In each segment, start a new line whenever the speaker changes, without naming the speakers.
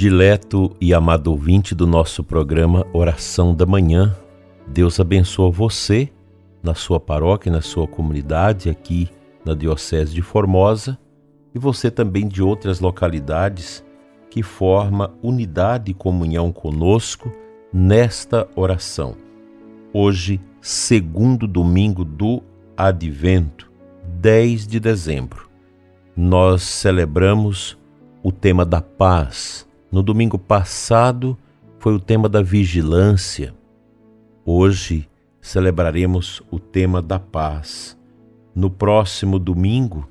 Dileto e amado ouvinte do nosso programa Oração da Manhã, Deus abençoa você na sua paróquia, na sua comunidade, aqui na Diocese de Formosa, e você também de outras localidades que forma unidade e comunhão conosco nesta oração. Hoje, segundo domingo do Advento, 10 de dezembro, nós celebramos o tema da paz. No domingo passado foi o tema da vigilância. Hoje celebraremos o tema da paz. No próximo domingo,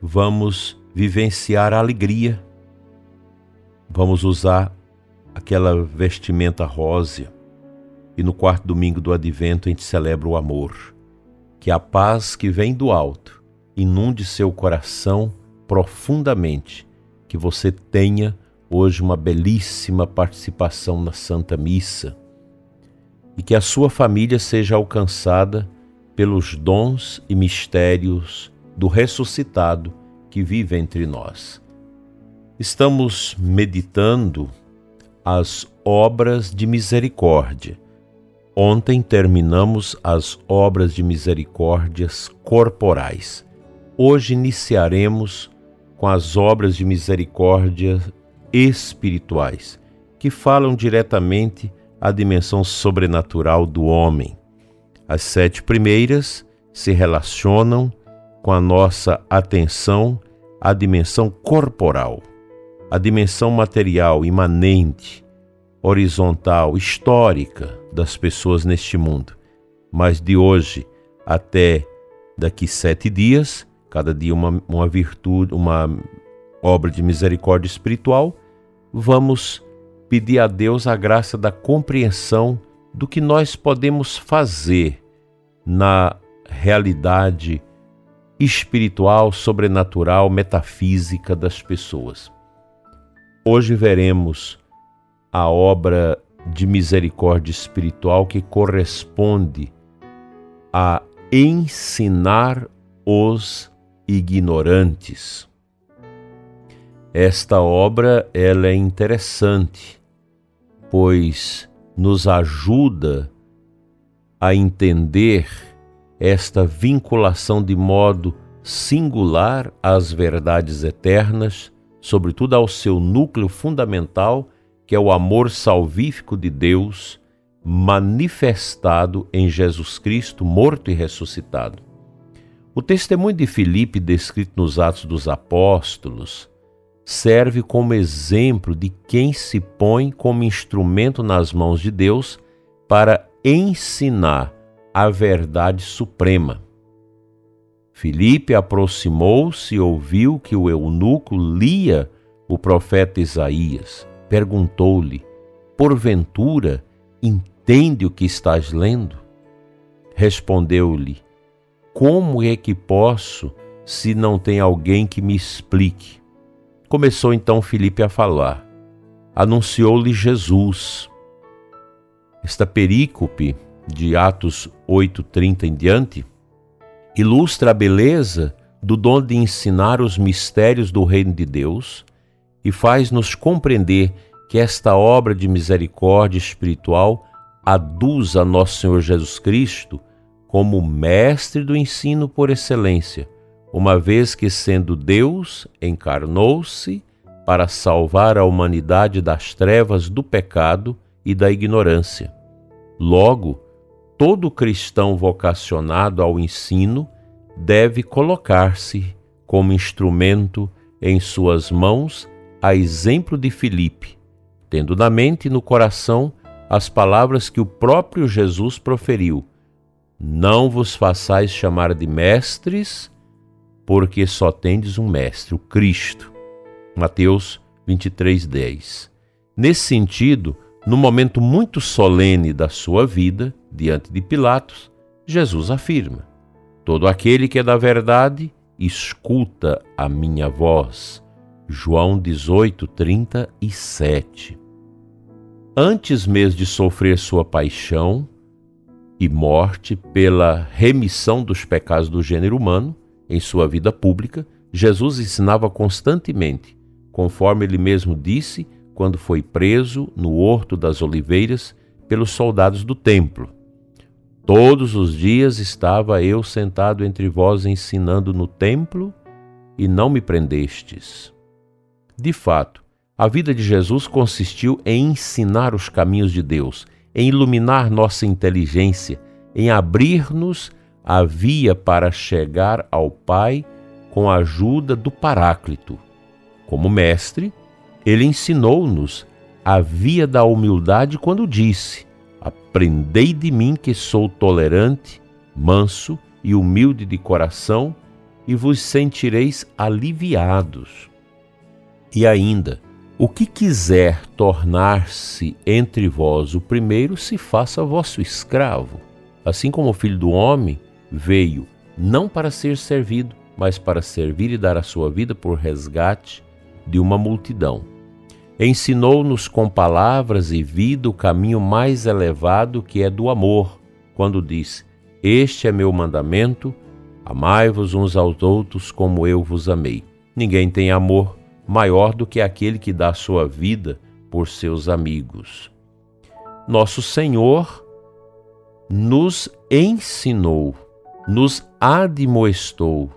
vamos vivenciar a alegria. Vamos usar aquela vestimenta rósea. E no quarto domingo do advento a gente celebra o amor. Que a paz que vem do alto inunde seu coração profundamente. Que você tenha hoje uma belíssima participação na Santa Missa e que a sua família seja alcançada pelos dons e mistérios do ressuscitado que vive entre nós. Estamos meditando as obras de misericórdia. Ontem terminamos as obras de misericórdias corporais. Hoje iniciaremos com as obras de misericórdia espirituais, que falam diretamente a dimensão sobrenatural do homem. As sete primeiras se relacionam com a nossa atenção à dimensão corporal, a dimensão material, imanente, horizontal, histórica das pessoas neste mundo. Mas de hoje até daqui sete dias, cada dia uma, uma virtude, uma obra de misericórdia espiritual, vamos pedir a Deus a graça da compreensão do que nós podemos fazer na realidade espiritual, sobrenatural, metafísica das pessoas. Hoje veremos a obra de misericórdia espiritual que corresponde a ensinar os ignorantes. Esta obra ela é interessante pois nos ajuda a entender esta vinculação de modo singular às verdades eternas, sobretudo ao seu núcleo fundamental, que é o amor salvífico de Deus manifestado em Jesus Cristo, morto e ressuscitado. O testemunho de Filipe, descrito nos Atos dos Apóstolos, serve como exemplo de quem se põe como instrumento nas mãos de Deus para ensinar a verdade suprema. Filipe aproximou-se e ouviu que o eunuco lia o profeta Isaías. Perguntou-lhe: Porventura, entende o que estás lendo? Respondeu-lhe: Como é que posso se não tem alguém que me explique? Começou então Filipe a falar. Anunciou-lhe Jesus. Esta perícope de Atos 8:30 em diante ilustra a beleza do dom de ensinar os mistérios do reino de Deus e faz-nos compreender que esta obra de misericórdia espiritual aduz a nosso Senhor Jesus Cristo como mestre do ensino por excelência uma vez que, sendo Deus, encarnou-se para salvar a humanidade das trevas do pecado e da ignorância. Logo, todo cristão vocacionado ao ensino deve colocar-se como instrumento em suas mãos, a exemplo de Filipe, tendo na mente e no coração as palavras que o próprio Jesus proferiu: Não vos façais chamar de mestres, porque só tendes um mestre, o Cristo. Mateus 23:10. Nesse sentido, no momento muito solene da sua vida, diante de Pilatos, Jesus afirma: Todo aquele que é da verdade, escuta a minha voz. João 18:37. Antes mesmo de sofrer sua paixão e morte pela remissão dos pecados do gênero humano, em sua vida pública, Jesus ensinava constantemente, conforme ele mesmo disse, quando foi preso no Horto das Oliveiras pelos soldados do templo. Todos os dias estava eu sentado entre vós ensinando no templo e não me prendestes. De fato, a vida de Jesus consistiu em ensinar os caminhos de Deus, em iluminar nossa inteligência, em abrir-nos a via para chegar ao Pai com a ajuda do Paráclito. Como mestre, ele ensinou-nos a via da humildade quando disse: Aprendei de mim que sou tolerante, manso e humilde de coração, e vos sentireis aliviados. E ainda, o que quiser tornar-se entre vós o primeiro, se faça vosso escravo. Assim como o filho do homem veio não para ser servido, mas para servir e dar a sua vida por resgate de uma multidão. Ensinou-nos com palavras e vida o caminho mais elevado que é do amor, quando disse: Este é meu mandamento, amai-vos uns aos outros como eu vos amei. Ninguém tem amor maior do que aquele que dá sua vida por seus amigos. Nosso Senhor nos ensinou, nos admoestou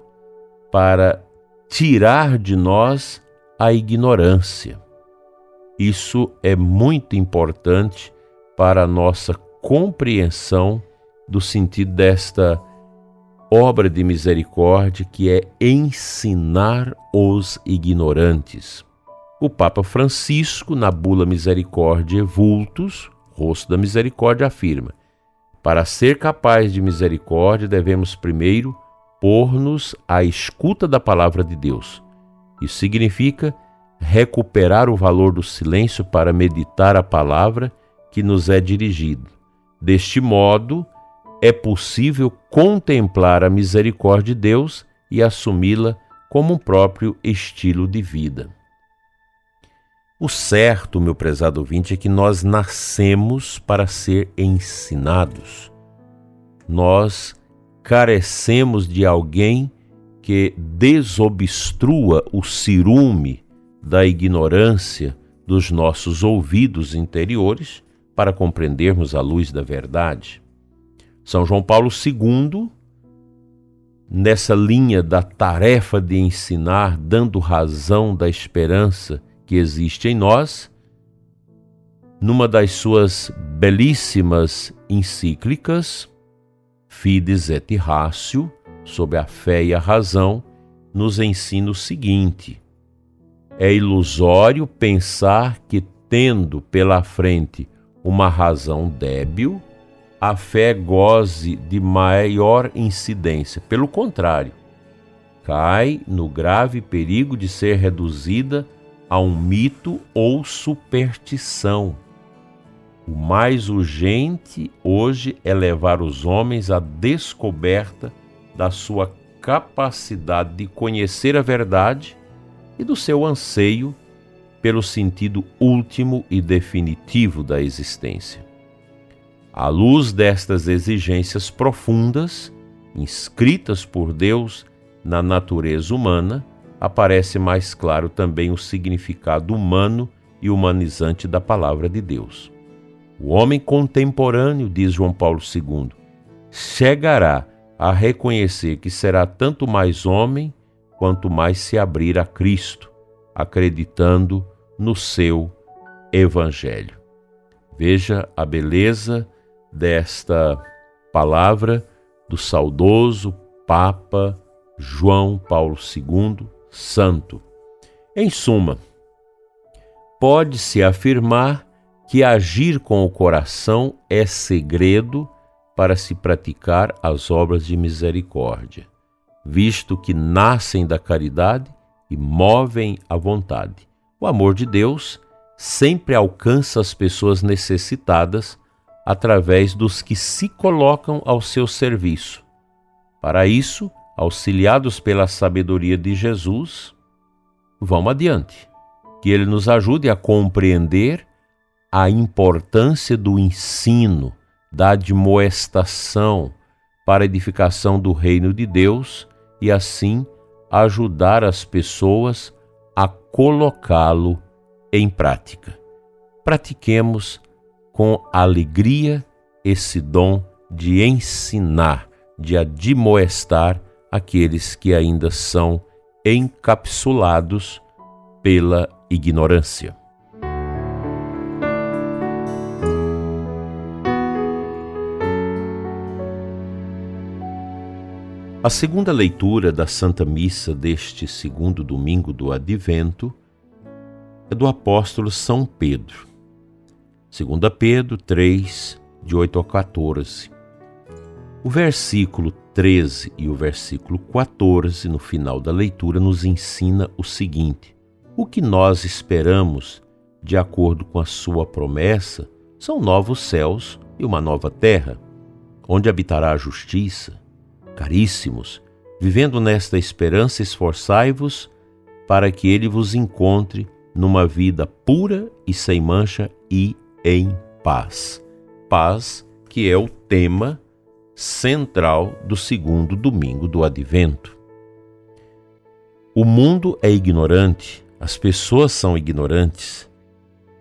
para tirar de nós a ignorância. Isso é muito importante para a nossa compreensão do sentido desta obra de misericórdia que é ensinar os ignorantes. O Papa Francisco, na bula Misericórdia Vultus, rosto da misericórdia, afirma: Para ser capaz de misericórdia, devemos primeiro pôr-nos à escuta da palavra de Deus. Isso significa recuperar o valor do silêncio para meditar a palavra que nos é dirigido. Deste modo, é possível contemplar a misericórdia de Deus e assumi-la como um próprio estilo de vida. O certo, meu prezado ouvinte, é que nós nascemos para ser ensinados. Nós carecemos de alguém que desobstrua o cirume da ignorância dos nossos ouvidos interiores para compreendermos a luz da verdade. São João Paulo II, nessa linha da tarefa de ensinar, dando razão da esperança que existe em nós, numa das suas belíssimas encíclicas, Fides et Ratio, sobre a fé e a razão, nos ensina o seguinte: é ilusório pensar que, tendo pela frente uma razão débil, a fé goze de maior incidência. Pelo contrário, cai no grave perigo de ser reduzida a um mito ou superstição. O mais urgente hoje é levar os homens à descoberta da sua capacidade de conhecer a verdade e do seu anseio pelo sentido último e definitivo da existência. À luz destas exigências profundas, inscritas por Deus na natureza humana, aparece mais claro também o significado humano e humanizante da palavra de Deus. O homem contemporâneo, diz João Paulo II, chegará a reconhecer que será tanto mais homem quanto mais se abrir a Cristo, acreditando no seu Evangelho. Veja a beleza desta palavra do saudoso Papa João Paulo II, Santo. Em suma, pode-se afirmar que agir com o coração é segredo para se praticar as obras de misericórdia, visto que nascem da caridade e movem a vontade. O amor de Deus sempre alcança as pessoas necessitadas através dos que se colocam ao seu serviço. Para isso, auxiliados pela sabedoria de Jesus, vamos adiante. Que Ele nos ajude a compreender a importância do ensino, da admoestação para a edificação do reino de Deus e assim ajudar as pessoas a colocá-lo em prática. Pratiquemos com alegria esse dom de ensinar, de admoestar aqueles que ainda são encapsulados pela ignorância. A segunda leitura da Santa Missa deste segundo domingo do Advento é do apóstolo São Pedro. 2 Pedro 3, de 8 a 14. O versículo 13 e o versículo 14, no final da leitura, nos ensina o seguinte: O que nós esperamos, de acordo com a sua promessa, são novos céus e uma nova terra, onde habitará a justiça? Caríssimos, vivendo nesta esperança, esforçai-vos para que ele vos encontre numa vida pura e sem mancha e em paz. Paz, que é o tema central do segundo domingo do advento. O mundo é ignorante, as pessoas são ignorantes.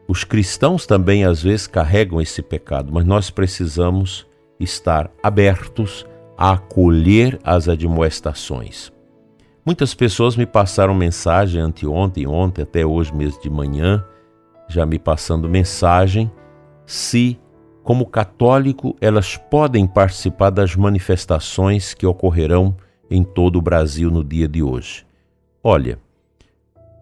Os cristãos também às vezes carregam esse pecado, mas nós precisamos estar abertos a acolher as admoestações. Muitas pessoas me passaram mensagem anteontem, ontem, até hoje mesmo de manhã, já me passando mensagem, se, como católico, elas podem participar das manifestações que ocorrerão em todo o Brasil no dia de hoje. Olha,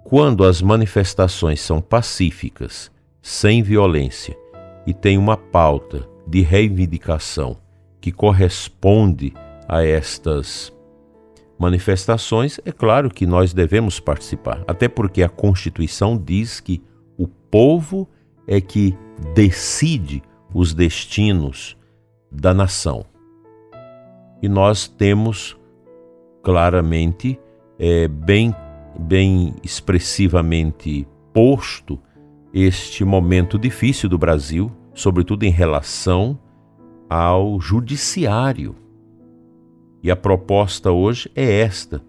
quando as manifestações são pacíficas, sem violência e tem uma pauta de reivindicação que corresponde a estas manifestações, é claro que nós devemos participar, até porque a Constituição diz que o povo é que decide os destinos da nação. E nós temos claramente, é, bem, bem expressivamente posto este momento difícil do Brasil, sobretudo em relação ao judiciário. E a proposta hoje é esta: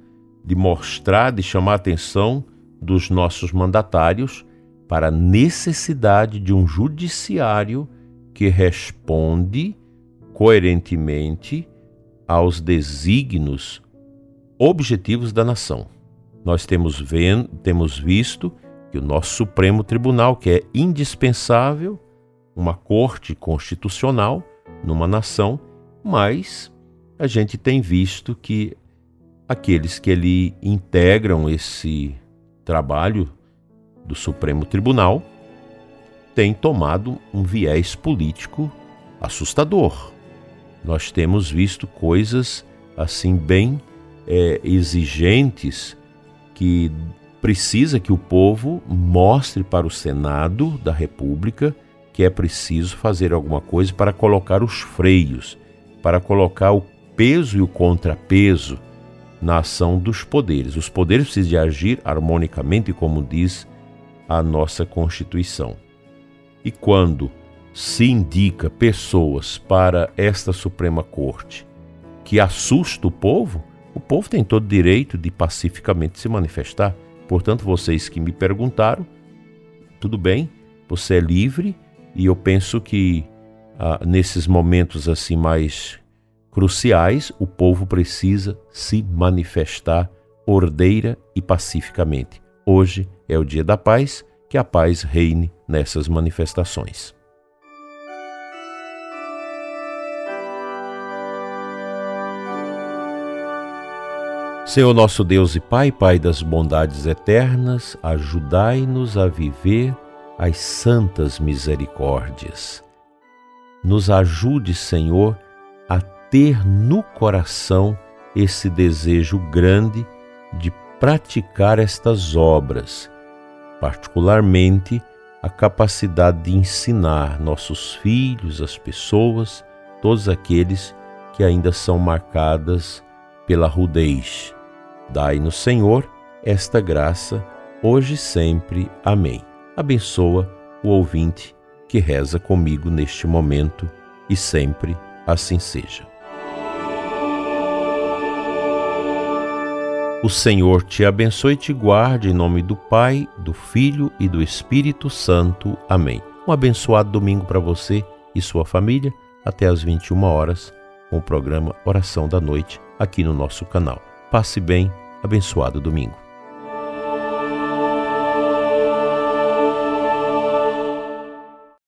de mostrar, de chamar a atenção dos nossos mandatários para a necessidade de um judiciário que responde coerentemente aos desígnios objetivos da nação. Nós temos, vendo, temos visto que o nosso Supremo Tribunal, que é indispensável, uma corte constitucional, numa nação, mas a gente tem visto que aqueles que ali integram esse trabalho do Supremo Tribunal têm tomado um viés político assustador. Nós temos visto coisas assim bem é, exigentes que precisa que o povo mostre para o Senado da República que é preciso fazer alguma coisa para colocar os freios, para colocar o peso e o contrapeso na ação dos poderes. Os poderes precisam agir harmonicamente, como diz a nossa Constituição. E quando se indica pessoas para esta Suprema Corte que assusta o povo, o povo tem todo direito de pacificamente se manifestar. Portanto, vocês que me perguntaram, tudo bem, você é livre e eu penso que ah, nesses momentos assim mais cruciais, o povo precisa se manifestar ordeira e pacificamente. Hoje é o dia da paz, que a paz reine nessas manifestações. Senhor nosso Deus e Pai, Pai das bondades eternas, ajudai-nos a viver as santas misericórdias. Nos ajude, Senhor, a ter no coração esse desejo grande de praticar estas obras, particularmente a capacidade de ensinar nossos filhos, as pessoas, todos aqueles que ainda são marcadas pela rudez. Dai-nos, Senhor, esta graça, hoje e sempre. Amém abençoa o ouvinte que reza comigo neste momento e sempre assim seja. O Senhor te abençoe e te guarde em nome do Pai, do Filho e do Espírito Santo. Amém. Um abençoado domingo para você e sua família, até às 21 horas, com o programa Oração da Noite aqui no nosso canal. Passe bem, abençoado domingo.